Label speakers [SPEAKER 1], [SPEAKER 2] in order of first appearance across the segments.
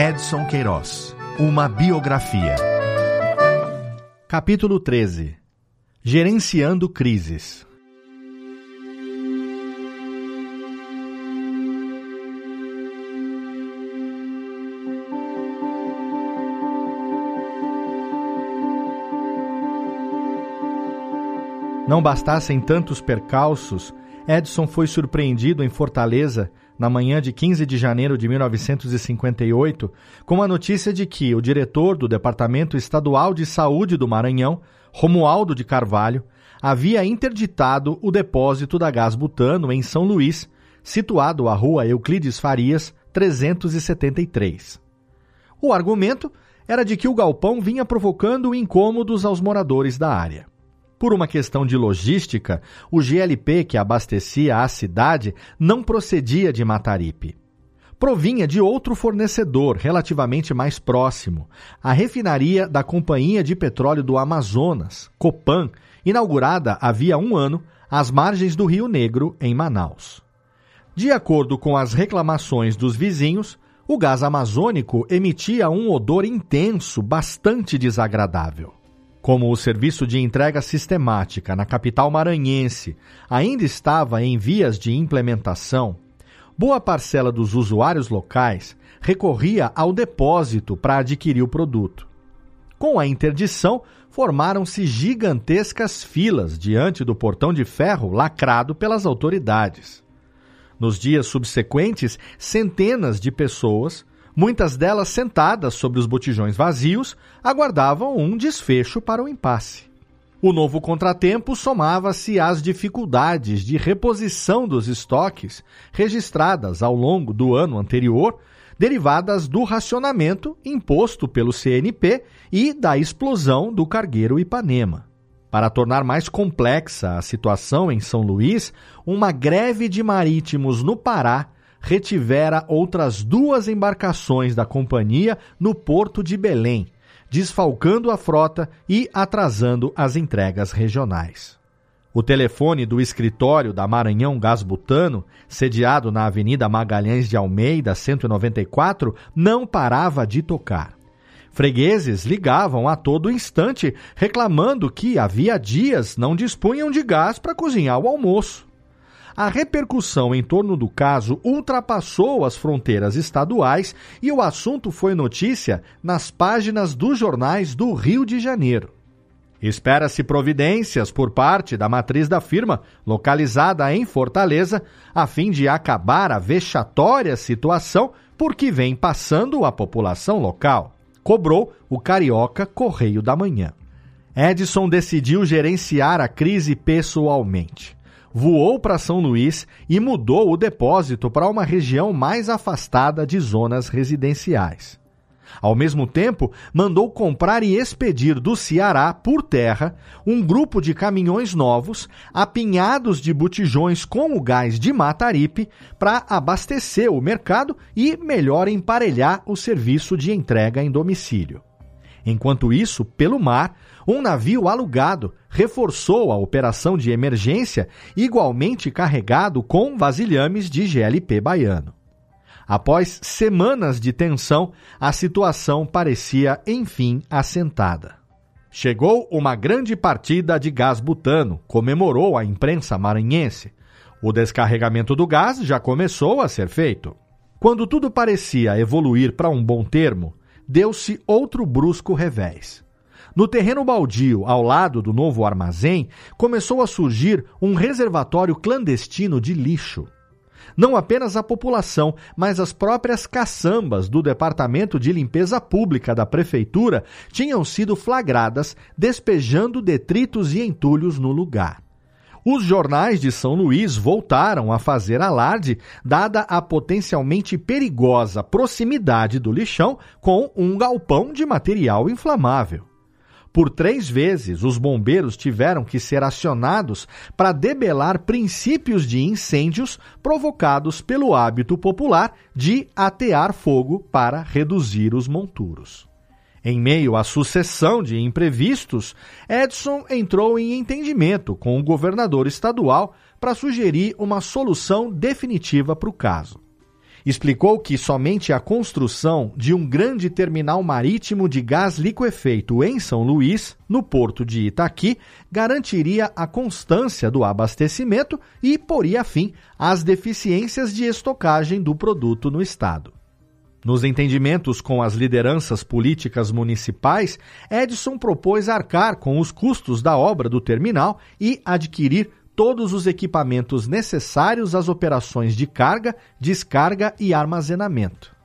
[SPEAKER 1] Edson Queiroz. Uma biografia. Capítulo 13. Gerenciando crises. Não bastassem tantos percalços, Edson foi surpreendido em Fortaleza, na manhã de 15 de janeiro de 1958, com a notícia de que o diretor do Departamento Estadual de Saúde do Maranhão, Romualdo de Carvalho, havia interditado o depósito da gás butano em São Luís, situado à rua Euclides Farias, 373. O argumento era de que o galpão vinha provocando incômodos aos moradores da área. Por uma questão de logística, o GLP que abastecia a cidade não procedia de Mataripe. Provinha de outro fornecedor relativamente mais próximo, a refinaria da Companhia de Petróleo do Amazonas, Copan, inaugurada havia um ano às margens do Rio Negro, em Manaus. De acordo com as reclamações dos vizinhos, o gás amazônico emitia um odor intenso, bastante desagradável. Como o serviço de entrega sistemática na capital maranhense ainda estava em vias de implementação, boa parcela dos usuários locais recorria ao depósito para adquirir o produto. Com a interdição, formaram-se gigantescas filas diante do portão de ferro lacrado pelas autoridades. Nos dias subsequentes, centenas de pessoas Muitas delas sentadas sobre os botijões vazios, aguardavam um desfecho para o impasse. O novo contratempo somava-se às dificuldades de reposição dos estoques registradas ao longo do ano anterior, derivadas do racionamento imposto pelo CNP e da explosão do cargueiro Ipanema. Para tornar mais complexa a situação em São Luís, uma greve de marítimos no Pará retivera outras duas embarcações da companhia no porto de Belém, desfalcando a frota e atrasando as entregas regionais. O telefone do escritório da Maranhão Gás Butano, sediado na Avenida Magalhães de Almeida, 194, não parava de tocar. Fregueses ligavam a todo instante reclamando que havia dias não dispunham de gás para cozinhar o almoço a repercussão em torno do caso ultrapassou as fronteiras estaduais e o assunto foi notícia nas páginas dos jornais do Rio de Janeiro. Espera-se providências por parte da matriz da firma, localizada em Fortaleza, a fim de acabar a vexatória situação por que vem passando a população local, cobrou o carioca Correio da Manhã. Edson decidiu gerenciar a crise pessoalmente voou para São Luís e mudou o depósito para uma região mais afastada de zonas residenciais. Ao mesmo tempo, mandou comprar e expedir do Ceará, por terra, um grupo de caminhões novos, apinhados de botijões com o gás de Mataripe, para abastecer o mercado e melhor emparelhar o serviço de entrega em domicílio. Enquanto isso, pelo mar, um navio alugado reforçou a operação de emergência, igualmente carregado com vasilhames de GLP baiano. Após semanas de tensão, a situação parecia enfim assentada. Chegou uma grande partida de gás butano, comemorou a imprensa maranhense. O descarregamento do gás já começou a ser feito. Quando tudo parecia evoluir para um bom termo, deu-se outro brusco revés. No terreno baldio, ao lado do novo armazém, começou a surgir um reservatório clandestino de lixo. Não apenas a população, mas as próprias caçambas do Departamento de Limpeza Pública da Prefeitura tinham sido flagradas despejando detritos e entulhos no lugar. Os jornais de São Luís voltaram a fazer alarde, dada a potencialmente perigosa proximidade do lixão com um galpão de material inflamável. Por três vezes, os bombeiros tiveram que ser acionados para debelar princípios de incêndios provocados pelo hábito popular de atear fogo para reduzir os monturos. Em meio à sucessão de imprevistos, Edson entrou em entendimento com o governador estadual para sugerir uma solução definitiva para o caso. explicou que somente a construção de um grande terminal marítimo de gás liquefeito em São Luís, no porto de Itaqui, garantiria a constância do abastecimento e poria fim às deficiências de estocagem do produto no estado. Nos entendimentos com as lideranças políticas municipais, Edson propôs arcar com os custos da obra do terminal e adquirir todos os equipamentos necessários às operações de carga, descarga e armazenamento.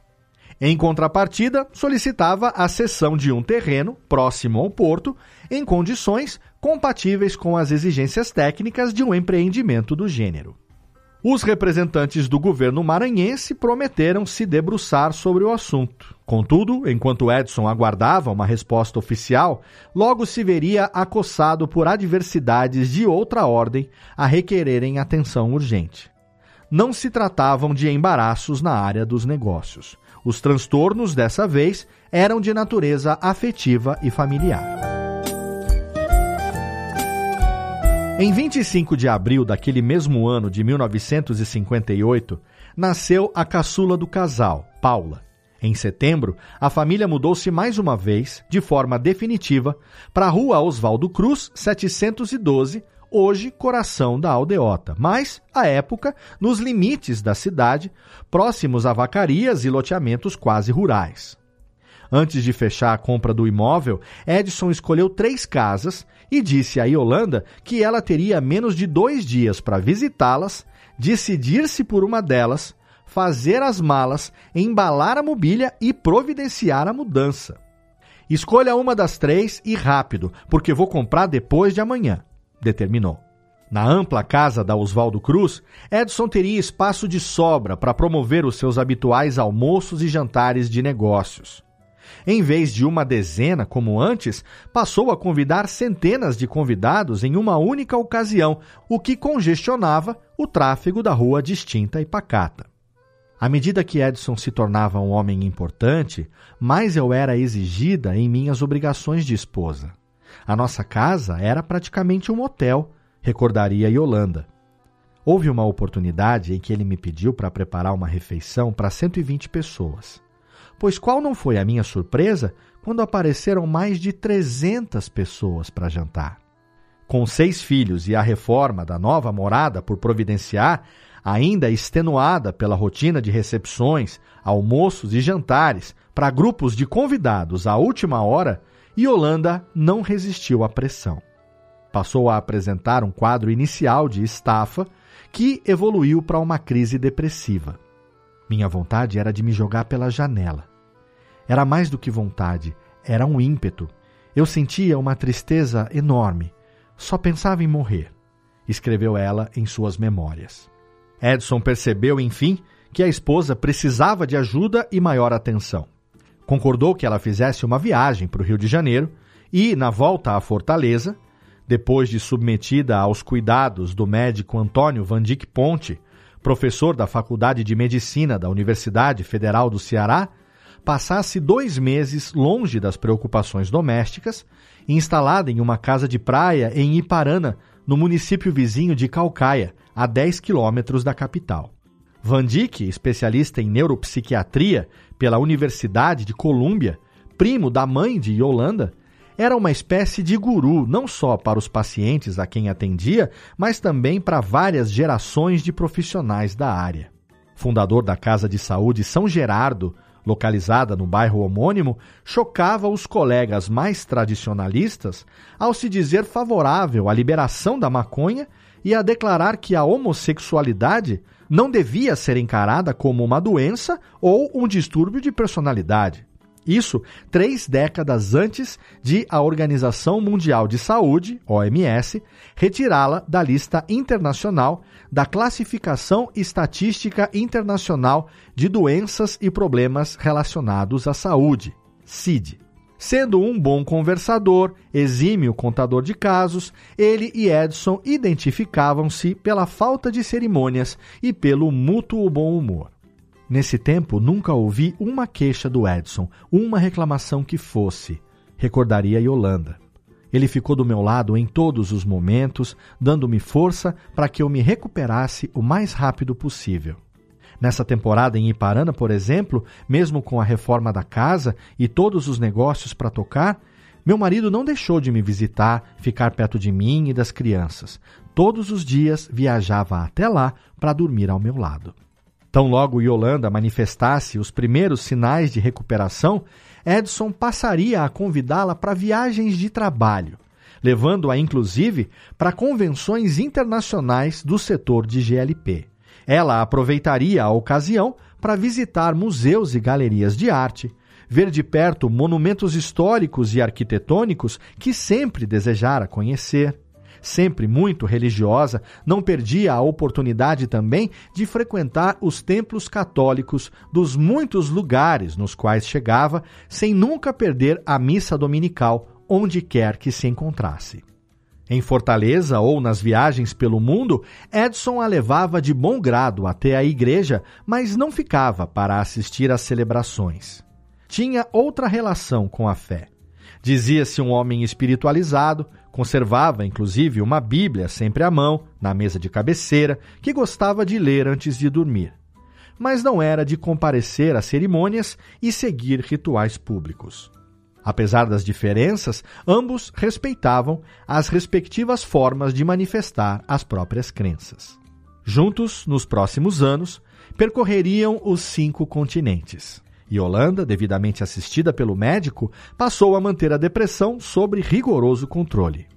[SPEAKER 1] Em contrapartida, solicitava a cessão de um terreno próximo ao porto, em condições compatíveis com as exigências técnicas de um empreendimento do gênero. Os representantes do governo maranhense prometeram se debruçar sobre o assunto. Contudo, enquanto Edson aguardava uma resposta oficial, logo se veria acossado por adversidades de outra ordem a requererem atenção urgente. Não se tratavam de embaraços na área dos negócios. Os transtornos, dessa vez, eram de natureza afetiva e familiar. Em 25 de abril daquele mesmo ano de 1958, nasceu a caçula do casal, Paula. Em setembro, a família mudou-se mais uma vez, de forma definitiva, para a rua Oswaldo Cruz, 712, hoje coração da aldeota, mas, à época, nos limites da cidade, próximos a vacarias e loteamentos quase rurais. Antes de fechar a compra do imóvel, Edson escolheu três casas e disse a Yolanda que ela teria menos de dois dias para visitá-las, decidir-se por uma delas, fazer as malas, embalar a mobília e providenciar a mudança. Escolha uma das três e rápido, porque vou comprar depois de amanhã, determinou. Na ampla casa da Oswaldo Cruz, Edson teria espaço de sobra para promover os seus habituais almoços e jantares de negócios. Em vez de uma dezena, como antes, passou a convidar centenas de convidados em uma única ocasião, o que congestionava o tráfego da rua distinta e pacata. À medida que Edson se tornava um homem importante, mais eu era exigida em minhas obrigações de esposa. A nossa casa era praticamente um hotel, recordaria Yolanda. Houve uma oportunidade em que ele me pediu para preparar uma refeição para 120 pessoas pois qual não foi a minha surpresa quando apareceram mais de 300 pessoas para jantar. Com seis filhos e a reforma da nova morada por providenciar, ainda extenuada pela rotina de recepções, almoços e jantares para grupos de convidados à última hora, Yolanda não resistiu à pressão. Passou a apresentar um quadro inicial de estafa que evoluiu para uma crise depressiva. Minha vontade era de me jogar pela janela. Era mais do que vontade, era um ímpeto. Eu sentia uma tristeza enorme. Só pensava em morrer, escreveu ela em suas memórias. Edson percebeu, enfim, que a esposa precisava de ajuda e maior atenção. Concordou que ela fizesse uma viagem para o Rio de Janeiro e, na volta à Fortaleza, depois de submetida aos cuidados do médico Antônio Vandic Ponte, professor da Faculdade de Medicina da Universidade Federal do Ceará, passasse dois meses longe das preocupações domésticas, instalada em uma casa de praia em Iparana, no município vizinho de Calcaia, a 10 quilômetros da capital. Van Dyck, especialista em neuropsiquiatria pela Universidade de Colômbia, primo da mãe de Yolanda, era uma espécie de guru não só para os pacientes a quem atendia, mas também para várias gerações de profissionais da área. Fundador da Casa de Saúde São Gerardo, localizada no bairro homônimo, chocava os colegas mais tradicionalistas ao se dizer favorável à liberação da maconha e a declarar que a homossexualidade não devia ser encarada como uma doença ou um distúrbio de personalidade. Isso três décadas antes de a Organização Mundial de Saúde, OMS, retirá-la da lista internacional da Classificação Estatística Internacional de Doenças e Problemas Relacionados à Saúde, CID. Sendo um bom conversador, exímio contador de casos, ele e Edson identificavam-se pela falta de cerimônias e pelo mútuo bom humor. Nesse tempo, nunca ouvi uma queixa do Edson, uma reclamação que fosse, recordaria Yolanda. Ele ficou do meu lado em todos os momentos, dando-me força para que eu me recuperasse o mais rápido possível. Nessa temporada em Iparana, por exemplo, mesmo com a reforma da casa e todos os negócios para tocar, meu marido não deixou de me visitar, ficar perto de mim e das crianças. Todos os dias viajava até lá para dormir ao meu lado. Tão logo Yolanda manifestasse os primeiros sinais de recuperação, Edson passaria a convidá-la para viagens de trabalho, levando-a inclusive para convenções internacionais do setor de GLP. Ela aproveitaria a ocasião para visitar museus e galerias de arte, ver de perto monumentos históricos e arquitetônicos que sempre desejara conhecer. Sempre muito religiosa, não perdia a oportunidade também de frequentar os templos católicos dos muitos lugares nos quais chegava, sem nunca perder a missa dominical onde quer que se encontrasse. Em Fortaleza ou nas viagens pelo mundo, Edson a levava de bom grado até a igreja, mas não ficava para assistir às celebrações. Tinha outra relação com a fé. Dizia-se um homem espiritualizado, conservava inclusive uma Bíblia sempre à mão, na mesa de cabeceira, que gostava de ler antes de dormir. Mas não era de comparecer a cerimônias e seguir rituais públicos. Apesar das diferenças, ambos respeitavam as respectivas formas de manifestar as próprias crenças. Juntos, nos próximos anos, percorreriam os cinco continentes. E Holanda, devidamente assistida pelo médico, passou a manter a depressão sob rigoroso controle.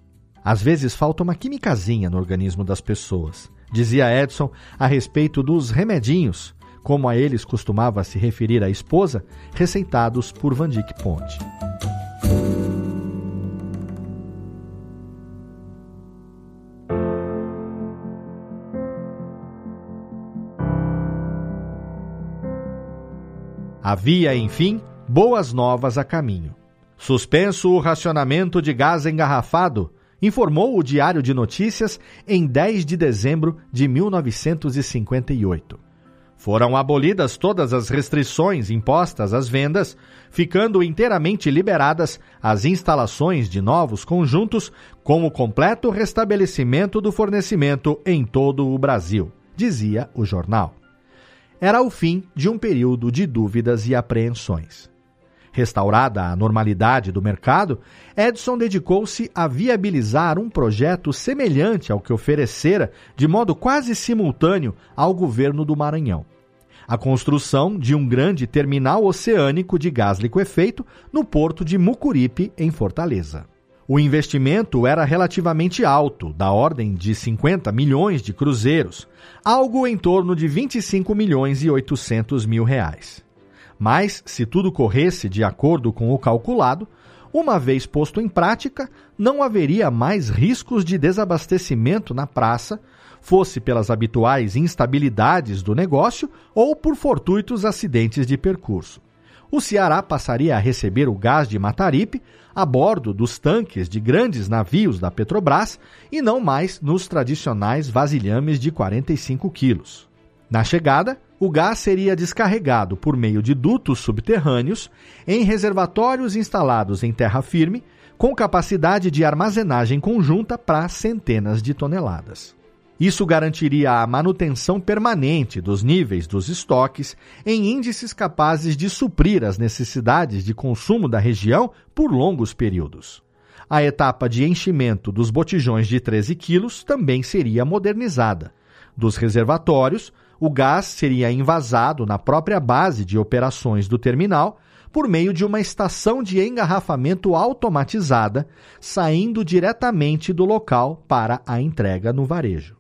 [SPEAKER 1] Às vezes falta uma quimicazinha no organismo das pessoas, dizia Edson a respeito dos remedinhos, como a eles costumava se referir a esposa, receitados por Van Dyck Ponte. Havia, enfim, boas novas a caminho. Suspenso o racionamento de gás engarrafado, informou o Diário de Notícias em 10 de dezembro de 1958. Foram abolidas todas as restrições impostas às vendas, ficando inteiramente liberadas as instalações de novos conjuntos, com o completo restabelecimento do fornecimento em todo o Brasil, dizia o jornal era o fim de um período de dúvidas e apreensões. Restaurada a normalidade do mercado, Edson dedicou-se a viabilizar um projeto semelhante ao que oferecera, de modo quase simultâneo, ao governo do Maranhão. A construção de um grande terminal oceânico de gás liquefeito no porto de Mucuripe, em Fortaleza. O investimento era relativamente alto, da ordem de 50 milhões de cruzeiros, algo em torno de 25 milhões e 800 mil reais. Mas, se tudo corresse de acordo com o calculado, uma vez posto em prática, não haveria mais riscos de desabastecimento na praça, fosse pelas habituais instabilidades do negócio ou por fortuitos acidentes de percurso o Ceará passaria a receber o gás de Mataripe a bordo dos tanques de grandes navios da Petrobras e não mais nos tradicionais vasilhames de 45 quilos. Na chegada, o gás seria descarregado por meio de dutos subterrâneos em reservatórios instalados em terra firme, com capacidade de armazenagem conjunta para centenas de toneladas. Isso garantiria a manutenção permanente dos níveis dos estoques em índices capazes de suprir as necessidades de consumo da região por longos períodos. A etapa de enchimento dos botijões de 13 quilos também seria modernizada. Dos reservatórios, o gás seria envasado na própria base de operações do terminal por meio de uma estação de engarrafamento automatizada, saindo diretamente do local para a entrega no varejo.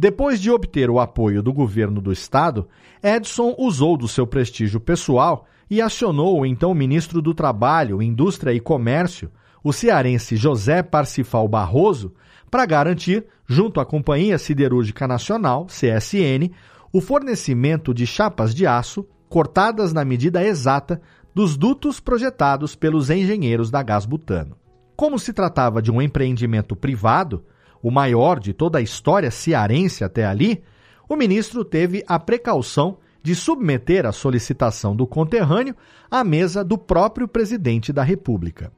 [SPEAKER 1] Depois de obter o apoio do governo do estado, Edson usou do seu prestígio pessoal e acionou o então ministro do Trabalho, Indústria e Comércio, o cearense José Parcifal Barroso, para garantir, junto à Companhia Siderúrgica Nacional, CSN, o fornecimento de chapas de aço cortadas na medida exata dos dutos projetados pelos engenheiros da Gás Butano. Como se tratava de um empreendimento privado, o maior de toda a história cearense até ali, o ministro teve a precaução de submeter a solicitação do conterrâneo à mesa do próprio presidente da República.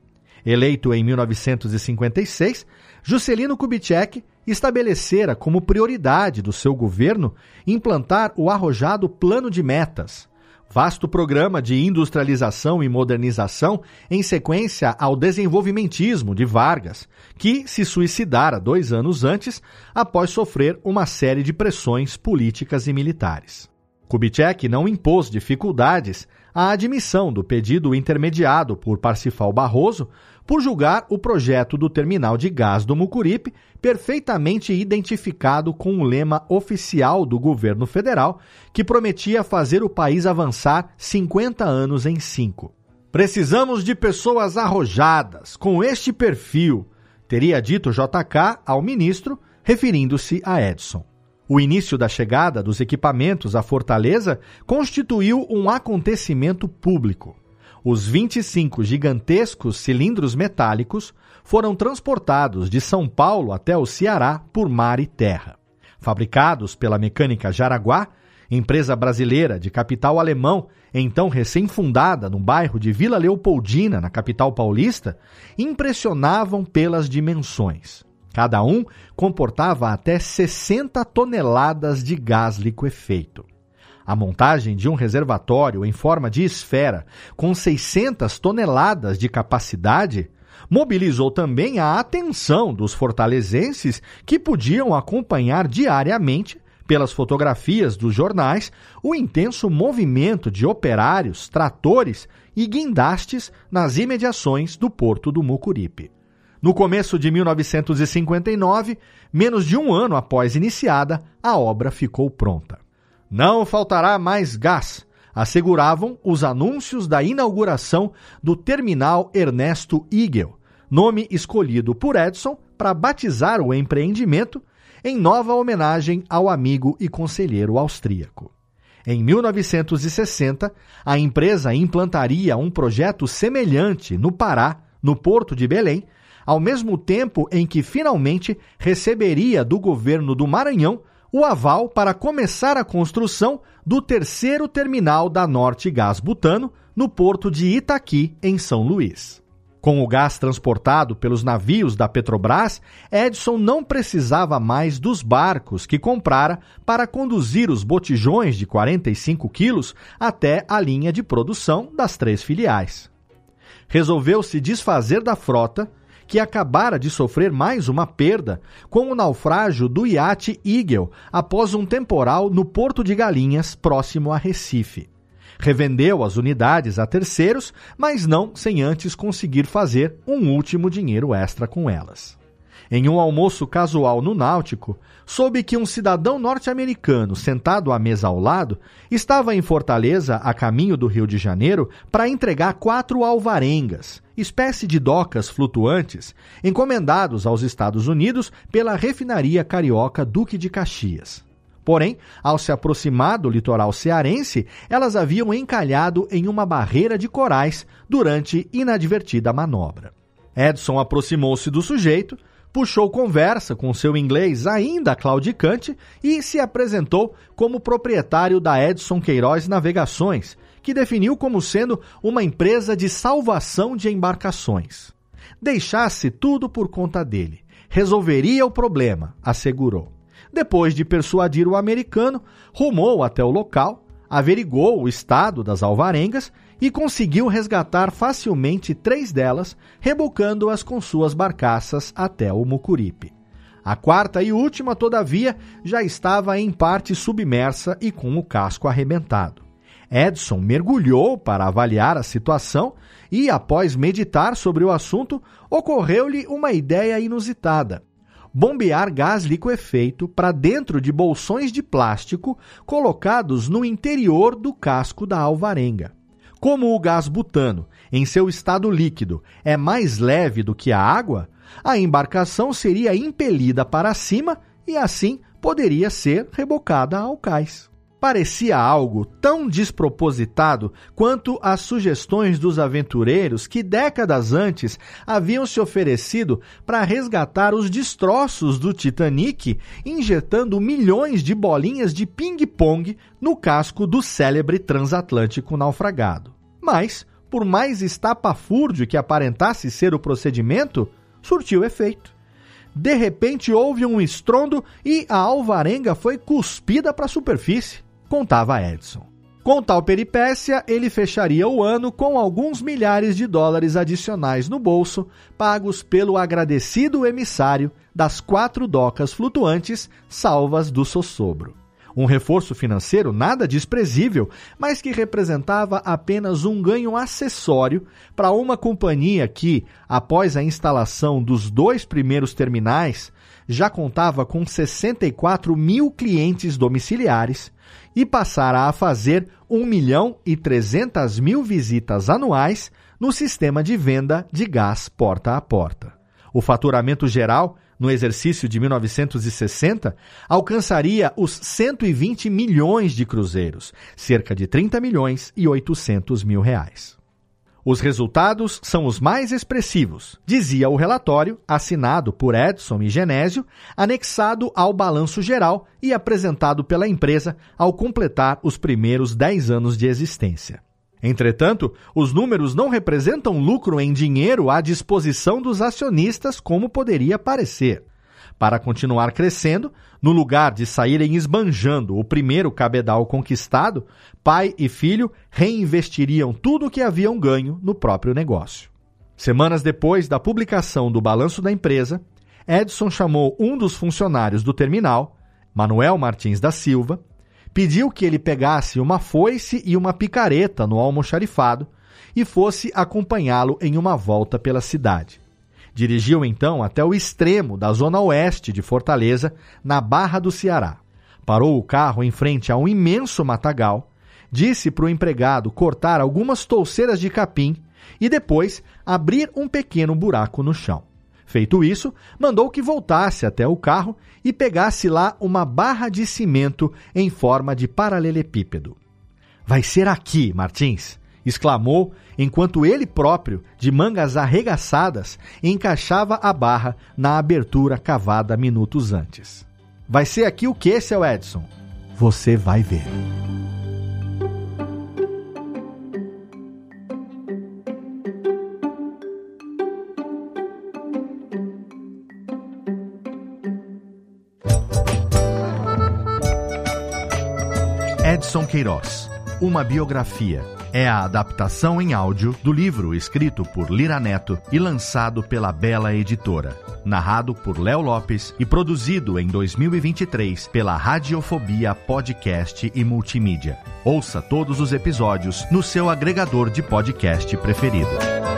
[SPEAKER 1] Eleito em 1956, Juscelino Kubitschek estabelecera como prioridade do seu governo implantar o arrojado Plano de Metas, vasto programa de industrialização e modernização em sequência ao desenvolvimentismo de Vargas, que se suicidara dois anos antes após sofrer uma série de pressões políticas e militares. Kubitschek não impôs dificuldades à admissão do pedido intermediado por Parsifal Barroso por julgar o projeto do terminal de gás do Mucuripe perfeitamente identificado com o lema oficial do governo federal, que prometia fazer o país avançar 50 anos em 5. Precisamos de pessoas arrojadas, com este perfil, teria dito JK ao ministro, referindo-se a Edson. O início da chegada dos equipamentos à Fortaleza constituiu um acontecimento público. Os 25 gigantescos cilindros metálicos foram transportados de São Paulo até o Ceará por mar e terra. Fabricados pela Mecânica Jaraguá, empresa brasileira de capital alemão, então recém-fundada no bairro de Vila Leopoldina, na capital paulista, impressionavam pelas dimensões. Cada um comportava até 60 toneladas de gás liquefeito. A montagem de um reservatório em forma de esfera com 600 toneladas de capacidade mobilizou também a atenção dos fortalezenses que podiam acompanhar diariamente, pelas fotografias dos jornais, o intenso movimento de operários, tratores e guindastes nas imediações do porto do Mucuripe. No começo de 1959, menos de um ano após iniciada, a obra ficou pronta. Não faltará mais gás, asseguravam os anúncios da inauguração do terminal Ernesto Igel, nome escolhido por Edson para batizar o empreendimento em nova homenagem ao amigo e conselheiro austríaco. Em 1960, a empresa implantaria um projeto semelhante no Pará, no Porto de Belém, ao mesmo tempo em que finalmente receberia do governo do Maranhão o aval para começar a construção do terceiro terminal da Norte Gás Butano no porto de Itaqui, em São Luís. Com o gás transportado pelos navios da Petrobras, Edson não precisava mais dos barcos que comprara para conduzir os botijões de 45 quilos até a linha de produção das três filiais. Resolveu se desfazer da frota que acabara de sofrer mais uma perda com o naufrágio do iate Eagle após um temporal no Porto de Galinhas, próximo a Recife. Revendeu as unidades a terceiros, mas não sem antes conseguir fazer um último dinheiro extra com elas. Em um almoço casual no Náutico, soube que um cidadão norte-americano sentado à mesa ao lado estava em Fortaleza, a caminho do Rio de Janeiro, para entregar quatro alvarengas, espécie de docas flutuantes, encomendados aos Estados Unidos pela refinaria carioca Duque de Caxias. Porém, ao se aproximar do litoral cearense, elas haviam encalhado em uma barreira de corais durante inadvertida manobra. Edson aproximou-se do sujeito, puxou conversa com seu inglês ainda claudicante e se apresentou como proprietário da Edson Queiroz Navegações, que definiu como sendo uma empresa de salvação de embarcações. Deixasse tudo por conta dele. Resolveria o problema, assegurou. Depois de persuadir o americano, rumou até o local, averigou o estado das alvarengas e conseguiu resgatar facilmente três delas, rebocando-as com suas barcaças até o Mucuripe. A quarta e última, todavia, já estava em parte submersa e com o casco arrebentado. Edson mergulhou para avaliar a situação e, após meditar sobre o assunto, ocorreu-lhe uma ideia inusitada. Bombear gás liquefeito para dentro de bolsões de plástico colocados no interior do casco da alvarenga. Como o gás butano, em seu estado líquido, é mais leve do que a água, a embarcação seria impelida para cima e assim poderia ser rebocada ao cais parecia algo tão despropositado quanto as sugestões dos aventureiros que décadas antes haviam se oferecido para resgatar os destroços do Titanic, injetando milhões de bolinhas de ping-pong no casco do célebre transatlântico naufragado. Mas, por mais estapafúrdio que aparentasse ser o procedimento, surtiu efeito. de repente houve um estrondo e a alvarenga foi cuspida para a superfície, contava Edson. Com tal peripécia, ele fecharia o ano com alguns milhares de dólares adicionais no bolso, pagos pelo agradecido emissário das quatro docas flutuantes salvas do Sossobro. Um reforço financeiro nada desprezível, mas que representava apenas um ganho acessório para uma companhia que, após a instalação dos dois primeiros terminais, já contava com 64 mil clientes domiciliares e passara a fazer 1 milhão e 300 mil visitas anuais no sistema de venda de gás porta a porta. O faturamento geral, no exercício de 1960, alcançaria os 120 milhões de cruzeiros, cerca de 30 milhões e 800 mil reais. Os resultados são os mais expressivos, dizia o relatório, assinado por Edson e Genésio, anexado ao balanço geral e apresentado pela empresa ao completar os primeiros 10 anos de existência. Entretanto, os números não representam lucro em dinheiro à disposição dos acionistas como poderia parecer. Para continuar crescendo, no lugar de saírem esbanjando o primeiro cabedal conquistado, pai e filho reinvestiriam tudo o que haviam ganho no próprio negócio. Semanas depois da publicação do balanço da empresa, Edson chamou um dos funcionários do terminal, Manuel Martins da Silva, pediu que ele pegasse uma foice e uma picareta no almoxarifado e fosse acompanhá-lo em uma volta pela cidade. Dirigiu então até o extremo da zona oeste de Fortaleza, na Barra do Ceará. Parou o carro em frente a um imenso matagal, disse para o empregado cortar algumas touceiras de capim e depois abrir um pequeno buraco no chão. Feito isso, mandou que voltasse até o carro e pegasse lá uma barra de cimento em forma de paralelepípedo. Vai ser aqui, Martins, exclamou enquanto ele próprio, de mangas arregaçadas, encaixava a barra na abertura cavada minutos antes. Vai ser aqui o que, seu Edson? Você vai ver. Edson Queiroz, uma biografia é a adaptação em áudio do livro escrito por Lira Neto e lançado pela Bela Editora. Narrado por Léo Lopes e produzido em 2023 pela Radiofobia Podcast e Multimídia. Ouça todos os episódios no seu agregador de podcast preferido.